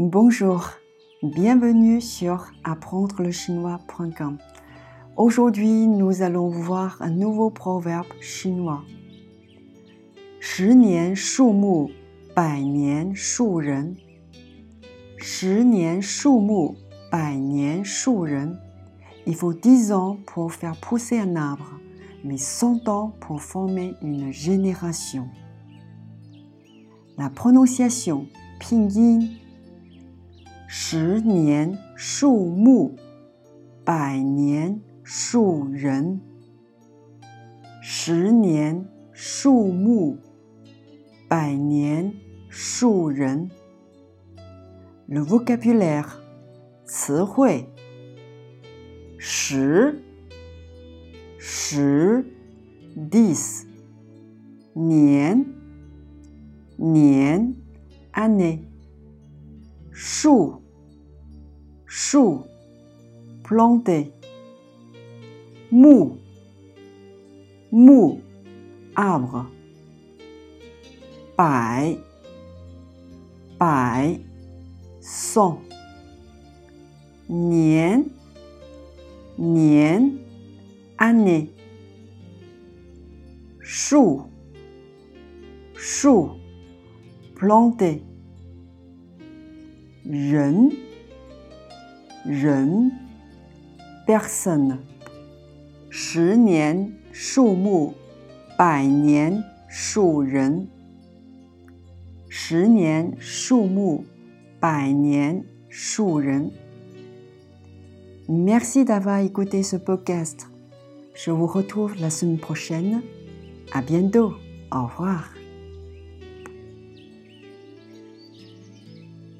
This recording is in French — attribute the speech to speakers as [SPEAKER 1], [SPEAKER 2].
[SPEAKER 1] Bonjour, bienvenue sur apprendre-le-chinois.com. Aujourd'hui, nous allons voir un nouveau proverbe chinois. 十年树木，百年树人。十年树木，百年树人。Il faut dix ans pour faire pousser un arbre, mais cent ans pour former une génération. La prononciation pinyin 十年树木，百年树人。十年树木，百年树人。Le vocabulaire 词汇。十十 dix 年年 année chou, chou, planté, Mou, mou, arbre. Pai, pai, cent. Nien, nien, année. Chou, chou, planté 人人 personne 十年树木，百年树人。十年树木，百年树人。Merci d'avoir écouté ce podcast. Je vous retrouve la semaine prochaine. À bientôt. Au revoir.